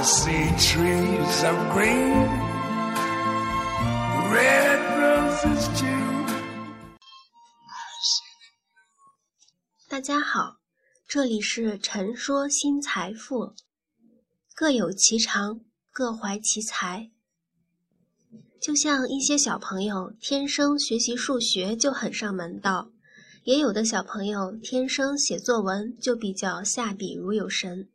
See trees of green, red roses too. 大家好，这里是陈说新财富，各有其长，各怀其才。就像一些小朋友天生学习数学就很上门道，也有的小朋友天生写作文就比较下笔如有神。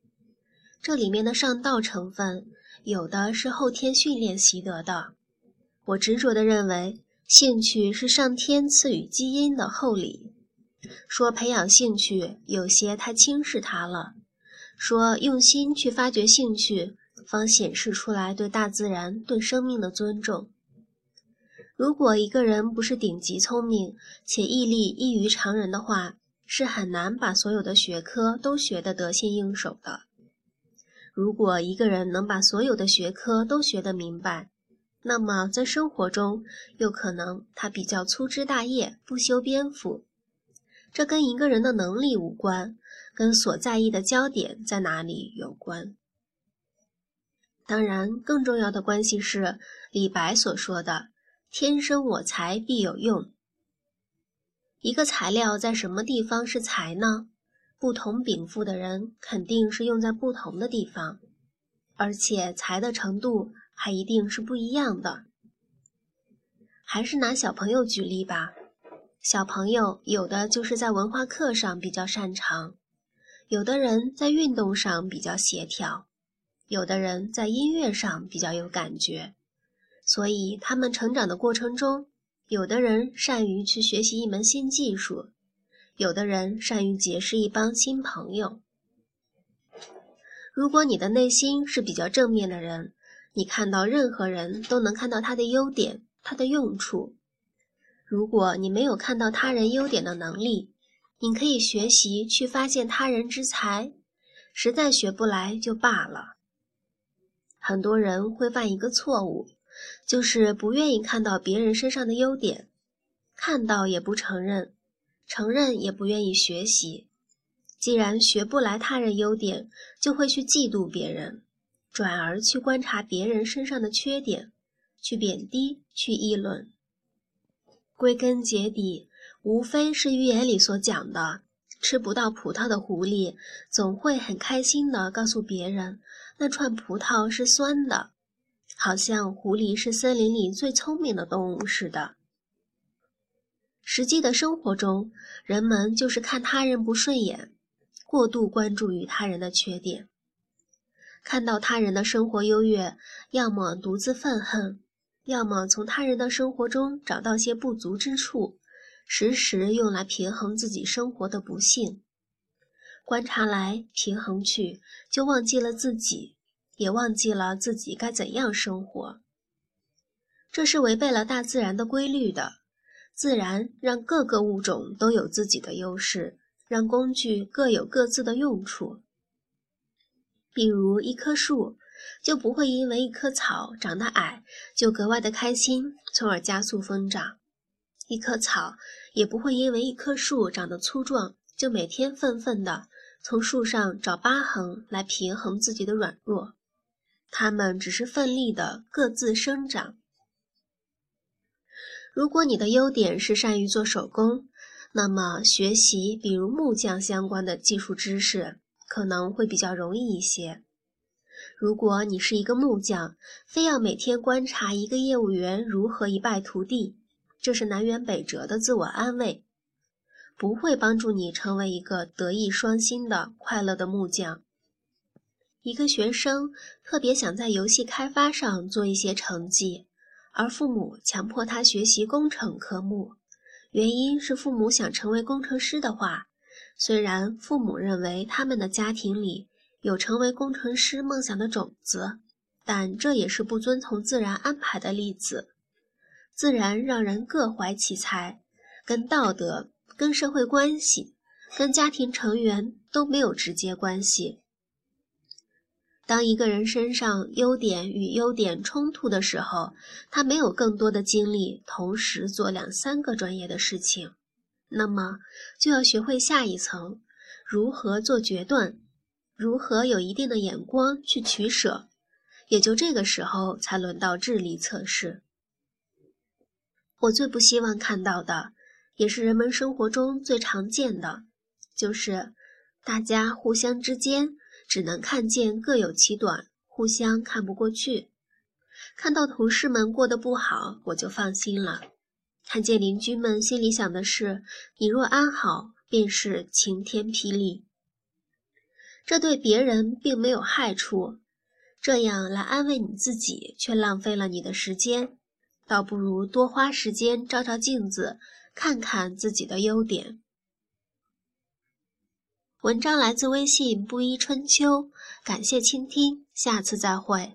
这里面的上道成分，有的是后天训练习得的。我执着地认为，兴趣是上天赐予基因的厚礼。说培养兴趣，有些太轻视它了；说用心去发掘兴趣，方显示出来对大自然、对生命的尊重。如果一个人不是顶级聪明，且毅力异于常人的话，是很难把所有的学科都学得得心应手的。如果一个人能把所有的学科都学得明白，那么在生活中，又可能他比较粗枝大叶，不修边幅。这跟一个人的能力无关，跟所在意的焦点在哪里有关。当然，更重要的关系是李白所说的“天生我材必有用”。一个材料在什么地方是材呢？不同禀赋的人肯定是用在不同的地方，而且才的程度还一定是不一样的。还是拿小朋友举例吧。小朋友有的就是在文化课上比较擅长，有的人在运动上比较协调，有的人在音乐上比较有感觉，所以他们成长的过程中，有的人善于去学习一门新技术，有的人善于结识一帮新朋友。如果你的内心是比较正面的人，你看到任何人都能看到他的优点，他的用处。如果你没有看到他人优点的能力，你可以学习去发现他人之才，实在学不来就罢了。很多人会犯一个错误，就是不愿意看到别人身上的优点，看到也不承认，承认也不愿意学习。既然学不来他人优点，就会去嫉妒别人，转而去观察别人身上的缺点，去贬低，去议论。归根结底，无非是寓言里所讲的：吃不到葡萄的狐狸，总会很开心地告诉别人，那串葡萄是酸的，好像狐狸是森林里最聪明的动物似的。实际的生活中，人们就是看他人不顺眼，过度关注于他人的缺点，看到他人的生活优越，要么独自愤恨。要么从他人的生活中找到些不足之处，时时用来平衡自己生活的不幸，观察来平衡去，就忘记了自己，也忘记了自己该怎样生活。这是违背了大自然的规律的。自然让各个物种都有自己的优势，让工具各有各自的用处。比如一棵树。就不会因为一棵草长得矮就格外的开心，从而加速疯长；一棵草也不会因为一棵树长得粗壮就每天愤愤地从树上找疤痕来平衡自己的软弱。它们只是奋力地各自生长。如果你的优点是善于做手工，那么学习比如木匠相关的技术知识可能会比较容易一些。如果你是一个木匠，非要每天观察一个业务员如何一败涂地，这是南辕北辙的自我安慰，不会帮助你成为一个德艺双馨的快乐的木匠。一个学生特别想在游戏开发上做一些成绩，而父母强迫他学习工程科目，原因是父母想成为工程师的话，虽然父母认为他们的家庭里。有成为工程师梦想的种子，但这也是不遵从自然安排的例子。自然让人各怀其才，跟道德、跟社会关系、跟家庭成员都没有直接关系。当一个人身上优点与优点冲突的时候，他没有更多的精力同时做两三个专业的事情，那么就要学会下一层，如何做决断。如何有一定的眼光去取舍，也就这个时候才轮到智力测试。我最不希望看到的，也是人们生活中最常见的，就是大家互相之间只能看见各有其短，互相看不过去。看到同事们过得不好，我就放心了；看见邻居们心里想的是“你若安好”，便是晴天霹雳。这对别人并没有害处，这样来安慰你自己，却浪费了你的时间。倒不如多花时间照照镜子，看看自己的优点。文章来自微信布衣春秋，感谢倾听，下次再会。